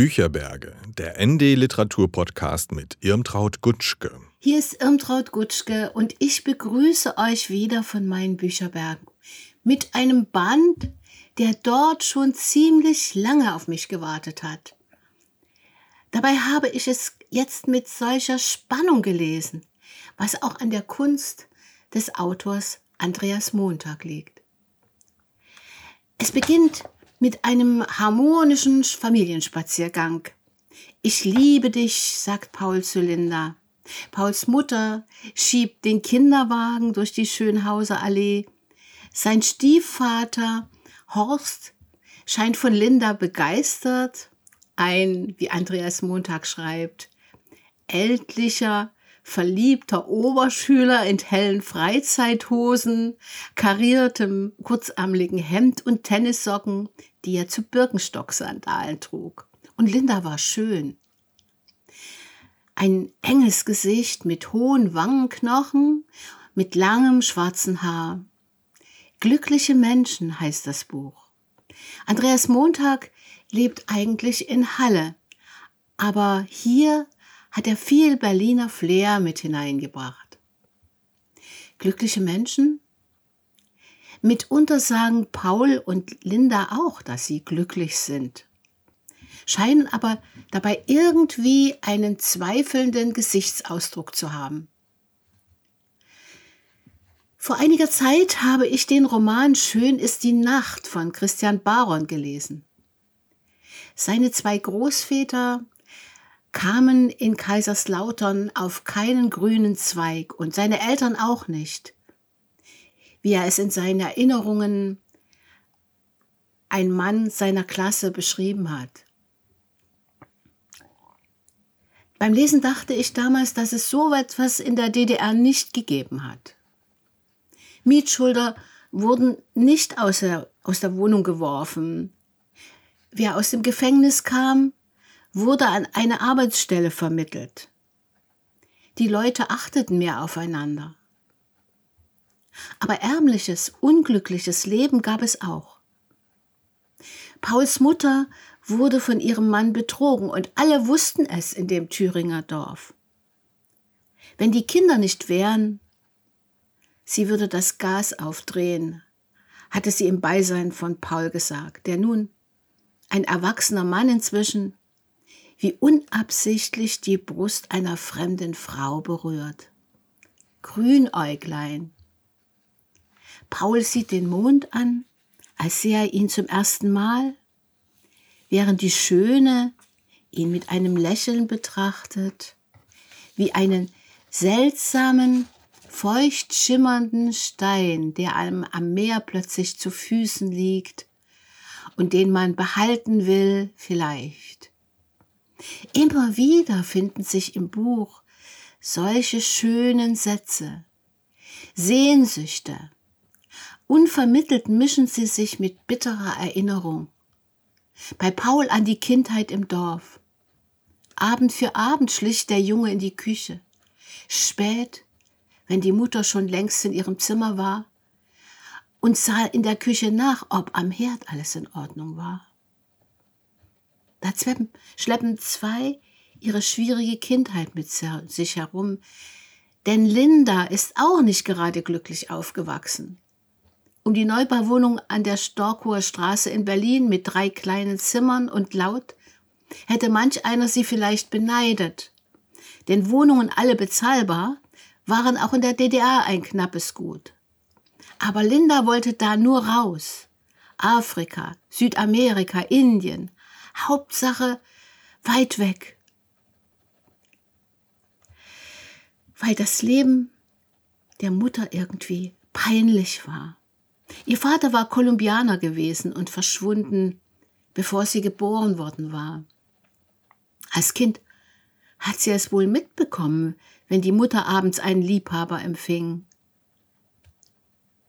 Bücherberge, der ND Literatur Podcast mit Irmtraut Gutschke. Hier ist Irmtraut Gutschke und ich begrüße euch wieder von meinen Bücherbergen mit einem Band, der dort schon ziemlich lange auf mich gewartet hat. Dabei habe ich es jetzt mit solcher Spannung gelesen, was auch an der Kunst des Autors Andreas Montag liegt. Es beginnt mit einem harmonischen Familienspaziergang. Ich liebe dich, sagt Paul zu Linda. Pauls Mutter schiebt den Kinderwagen durch die Schönhauser Allee. Sein Stiefvater Horst scheint von Linda begeistert. Ein, wie Andreas Montag schreibt, ältlicher, verliebter Oberschüler in hellen Freizeithosen, kariertem, kurzarmligen Hemd und Tennissocken, die er zu Birkenstock-Sandalen trug. Und Linda war schön. Ein enges Gesicht mit hohen Wangenknochen, mit langem schwarzen Haar. Glückliche Menschen heißt das Buch. Andreas Montag lebt eigentlich in Halle, aber hier hat er viel Berliner Flair mit hineingebracht. Glückliche Menschen? Mitunter sagen Paul und Linda auch, dass sie glücklich sind, scheinen aber dabei irgendwie einen zweifelnden Gesichtsausdruck zu haben. Vor einiger Zeit habe ich den Roman Schön ist die Nacht von Christian Baron gelesen. Seine zwei Großväter kamen in Kaiserslautern auf keinen grünen Zweig und seine Eltern auch nicht, wie er es in seinen Erinnerungen ein Mann seiner Klasse beschrieben hat. Beim Lesen dachte ich damals, dass es so etwas in der DDR nicht gegeben hat. Mietschulder wurden nicht aus der, aus der Wohnung geworfen. Wer aus dem Gefängnis kam, wurde an eine Arbeitsstelle vermittelt. Die Leute achteten mehr aufeinander. Aber ärmliches, unglückliches Leben gab es auch. Pauls Mutter wurde von ihrem Mann betrogen und alle wussten es in dem Thüringer Dorf. Wenn die Kinder nicht wären, sie würde das Gas aufdrehen, hatte sie im Beisein von Paul gesagt, der nun, ein erwachsener Mann inzwischen, wie unabsichtlich die Brust einer fremden Frau berührt. Grünäuglein. Paul sieht den Mond an, als sähe er ihn zum ersten Mal, während die Schöne ihn mit einem Lächeln betrachtet, wie einen seltsamen, feucht schimmernden Stein, der einem am Meer plötzlich zu Füßen liegt und den man behalten will, vielleicht. Immer wieder finden sich im Buch solche schönen Sätze, Sehnsüchte. Unvermittelt mischen sie sich mit bitterer Erinnerung. Bei Paul an die Kindheit im Dorf. Abend für Abend schlich der Junge in die Küche. Spät, wenn die Mutter schon längst in ihrem Zimmer war, und sah in der Küche nach, ob am Herd alles in Ordnung war. Da schleppen zwei ihre schwierige Kindheit mit sich herum. Denn Linda ist auch nicht gerade glücklich aufgewachsen. Um die Neubauwohnung an der Storkower Straße in Berlin mit drei kleinen Zimmern und laut hätte manch einer sie vielleicht beneidet. Denn Wohnungen alle bezahlbar waren auch in der DDR ein knappes Gut. Aber Linda wollte da nur raus. Afrika, Südamerika, Indien, Hauptsache weit weg. Weil das Leben der Mutter irgendwie peinlich war. Ihr Vater war Kolumbianer gewesen und verschwunden, bevor sie geboren worden war. Als Kind hat sie es wohl mitbekommen, wenn die Mutter abends einen Liebhaber empfing.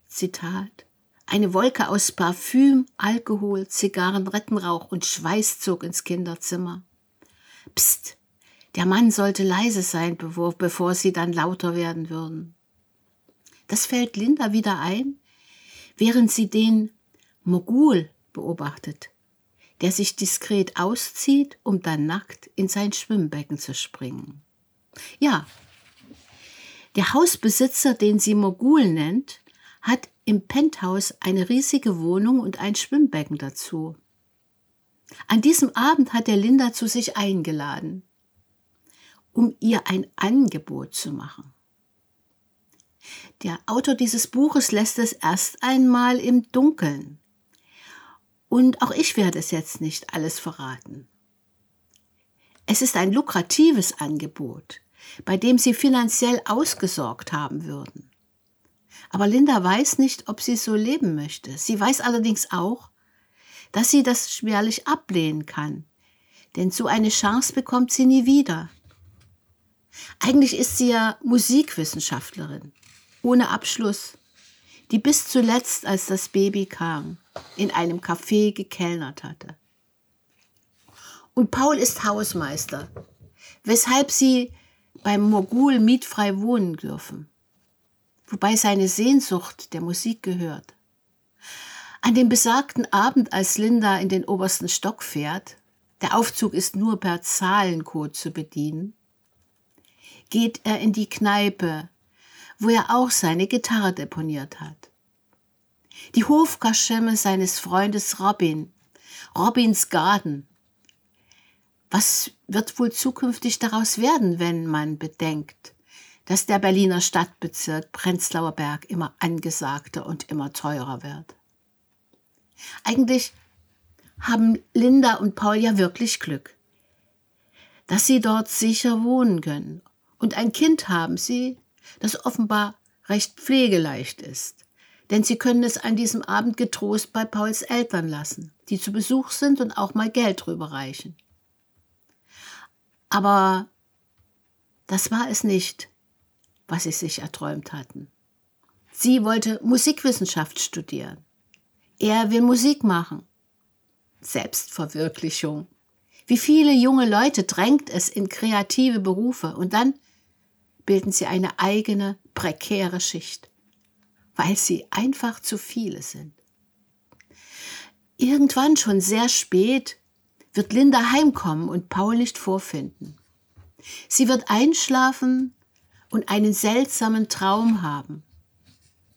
Zitat eine Wolke aus Parfüm, Alkohol, Zigarren, Rettenrauch und Schweiß zog ins Kinderzimmer. Psst, der Mann sollte leise sein, bevor, sie dann lauter werden würden. Das fällt Linda wieder ein, während sie den Mogul beobachtet, der sich diskret auszieht, um dann nackt in sein Schwimmbecken zu springen. Ja, der Hausbesitzer, den sie Mogul nennt, hat im Penthouse eine riesige Wohnung und ein Schwimmbecken dazu. An diesem Abend hat er Linda zu sich eingeladen, um ihr ein Angebot zu machen. Der Autor dieses Buches lässt es erst einmal im Dunkeln. Und auch ich werde es jetzt nicht alles verraten. Es ist ein lukratives Angebot, bei dem sie finanziell ausgesorgt haben würden. Aber Linda weiß nicht, ob sie so leben möchte. Sie weiß allerdings auch, dass sie das schwerlich ablehnen kann, denn so eine Chance bekommt sie nie wieder. Eigentlich ist sie ja Musikwissenschaftlerin, ohne Abschluss, die bis zuletzt, als das Baby kam, in einem Café gekellnert hatte. Und Paul ist Hausmeister, weshalb sie beim Mogul mietfrei wohnen dürfen, wobei seine Sehnsucht der Musik gehört. An dem besagten Abend, als Linda in den obersten Stock fährt, der Aufzug ist nur per Zahlencode zu bedienen, geht er in die Kneipe, wo er auch seine Gitarre deponiert hat. Die Hofkaschemme seines Freundes Robin, Robins Garten. Was wird wohl zukünftig daraus werden, wenn man bedenkt, dass der Berliner Stadtbezirk Prenzlauer Berg immer angesagter und immer teurer wird? Eigentlich haben Linda und Paul ja wirklich Glück, dass sie dort sicher wohnen können und ein Kind haben sie, das offenbar recht pflegeleicht ist. Denn sie können es an diesem Abend getrost bei Pauls Eltern lassen, die zu Besuch sind und auch mal Geld rüberreichen. Aber das war es nicht, was sie sich erträumt hatten. Sie wollte Musikwissenschaft studieren. Er will Musik machen. Selbstverwirklichung. Wie viele junge Leute drängt es in kreative Berufe und dann bilden sie eine eigene, prekäre Schicht, weil sie einfach zu viele sind. Irgendwann schon sehr spät wird Linda heimkommen und Paul nicht vorfinden. Sie wird einschlafen und einen seltsamen Traum haben.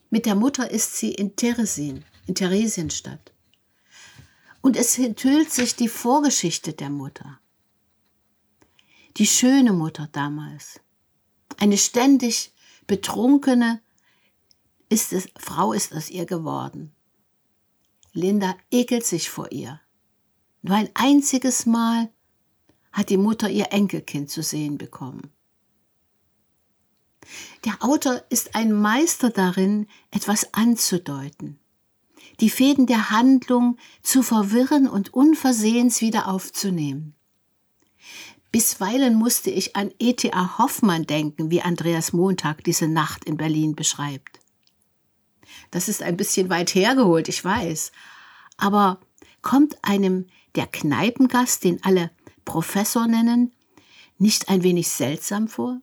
Mit der Mutter ist sie in Teresin, in Theresienstadt. Und es enthüllt sich die Vorgeschichte der Mutter. Die schöne Mutter damals, eine ständig betrunkene ist es, Frau ist aus ihr geworden. Linda ekelt sich vor ihr. Nur ein einziges Mal hat die Mutter ihr Enkelkind zu sehen bekommen. Der Autor ist ein Meister darin, etwas anzudeuten, die Fäden der Handlung zu verwirren und unversehens wieder aufzunehmen. Bisweilen musste ich an E.T.A. Hoffmann denken, wie Andreas Montag diese Nacht in Berlin beschreibt. Das ist ein bisschen weit hergeholt, ich weiß. Aber kommt einem der Kneipengast, den alle Professor nennen, nicht ein wenig seltsam vor?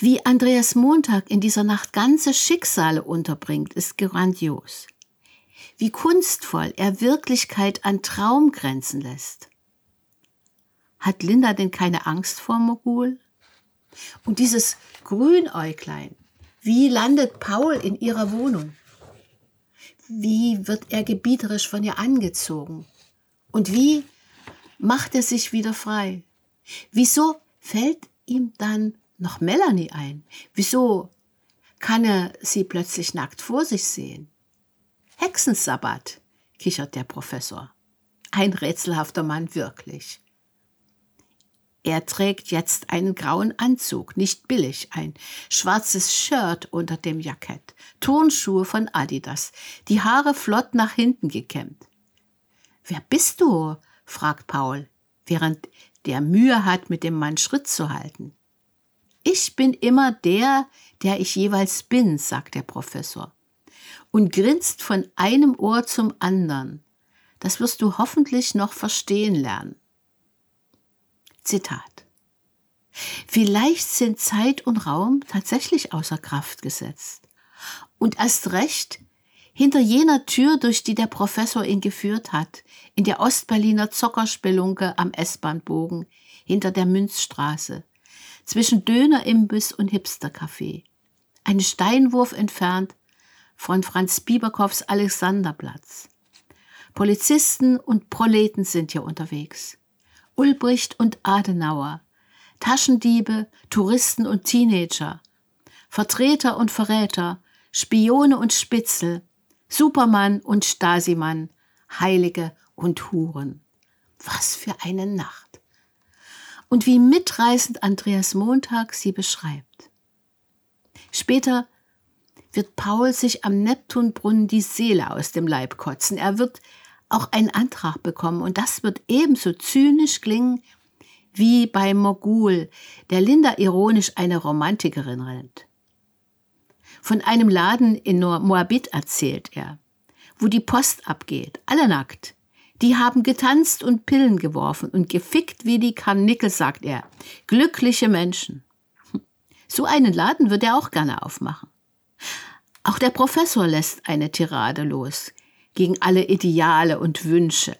Wie Andreas Montag in dieser Nacht ganze Schicksale unterbringt, ist grandios. Wie kunstvoll er Wirklichkeit an Traum grenzen lässt. Hat Linda denn keine Angst vor Mogul? Und dieses Grünäuglein, wie landet Paul in ihrer Wohnung? Wie wird er gebieterisch von ihr angezogen? Und wie macht er sich wieder frei? Wieso fällt ihm dann noch Melanie ein? Wieso kann er sie plötzlich nackt vor sich sehen? Hexensabbat, kichert der Professor. Ein rätselhafter Mann wirklich. Er trägt jetzt einen grauen Anzug, nicht billig, ein schwarzes Shirt unter dem Jackett, Turnschuhe von Adidas, die Haare flott nach hinten gekämmt. Wer bist du? fragt Paul, während der Mühe hat, mit dem Mann Schritt zu halten. Ich bin immer der, der ich jeweils bin, sagt der Professor und grinst von einem Ohr zum anderen. Das wirst du hoffentlich noch verstehen lernen. Zitat. Vielleicht sind Zeit und Raum tatsächlich außer Kraft gesetzt. Und erst recht Hinter jener Tür, durch die der Professor ihn geführt hat, in der Ostberliner Zockerspelunke am S-Bahnbogen, hinter der Münzstraße, zwischen Dönerimbiss und Hipstercafé, einen Steinwurf entfernt von Franz Bieberkows Alexanderplatz. Polizisten und Proleten sind hier unterwegs. Ulbricht und Adenauer, Taschendiebe, Touristen und Teenager, Vertreter und Verräter, Spione und Spitzel, Supermann und Stasimann, Heilige und Huren. Was für eine Nacht. Und wie mitreißend Andreas Montag sie beschreibt. Später wird Paul sich am Neptunbrunnen die Seele aus dem Leib kotzen. Er wird auch einen Antrag bekommen und das wird ebenso zynisch klingen wie bei Mogul, der Linda ironisch eine Romantikerin rennt. Von einem Laden in Moabit erzählt er, wo die Post abgeht, alle nackt. Die haben getanzt und Pillen geworfen und gefickt wie die Karnickel, sagt er. Glückliche Menschen. So einen Laden wird er auch gerne aufmachen. Auch der Professor lässt eine Tirade los gegen alle Ideale und Wünsche.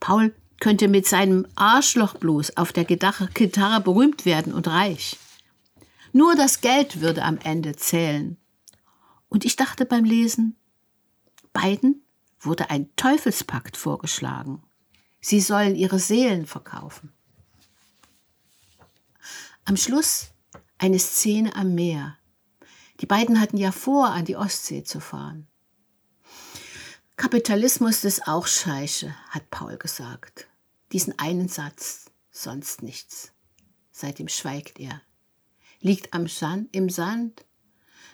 Paul könnte mit seinem Arschlochblues auf der Gitarre berühmt werden und reich. Nur das Geld würde am Ende zählen. Und ich dachte beim Lesen, beiden wurde ein Teufelspakt vorgeschlagen. Sie sollen ihre Seelen verkaufen. Am Schluss eine Szene am Meer. Die beiden hatten ja vor, an die Ostsee zu fahren. Kapitalismus ist auch Scheiße, hat Paul gesagt. Diesen einen Satz, sonst nichts. Seitdem schweigt er, liegt am Sand, im Sand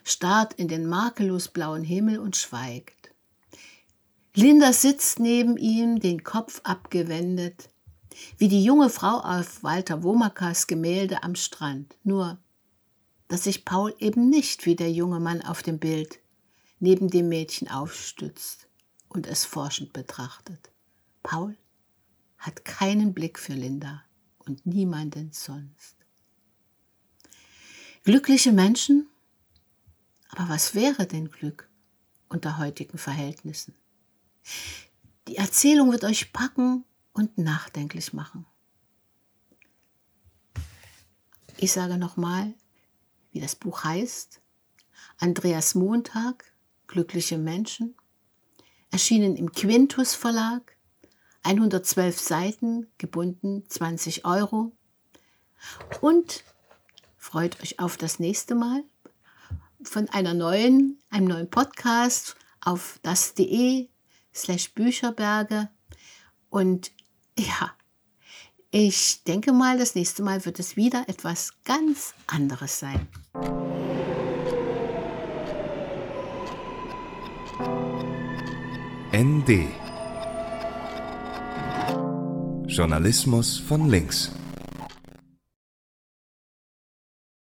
starrt in den makellos blauen Himmel und schweigt. Linda sitzt neben ihm, den Kopf abgewendet, wie die junge Frau auf Walter Womakas Gemälde am Strand. Nur, dass sich Paul eben nicht wie der junge Mann auf dem Bild neben dem Mädchen aufstützt und es forschend betrachtet. Paul hat keinen Blick für Linda und niemanden sonst. Glückliche Menschen aber was wäre denn Glück unter heutigen Verhältnissen? Die Erzählung wird euch packen und nachdenklich machen. Ich sage nochmal, wie das Buch heißt. Andreas Montag, Glückliche Menschen, erschienen im Quintus Verlag, 112 Seiten, gebunden 20 Euro. Und freut euch auf das nächste Mal von einer neuen, einem neuen Podcast auf das.de slash Bücherberge. Und ja, ich denke mal, das nächste Mal wird es wieder etwas ganz anderes sein. ND Journalismus von links.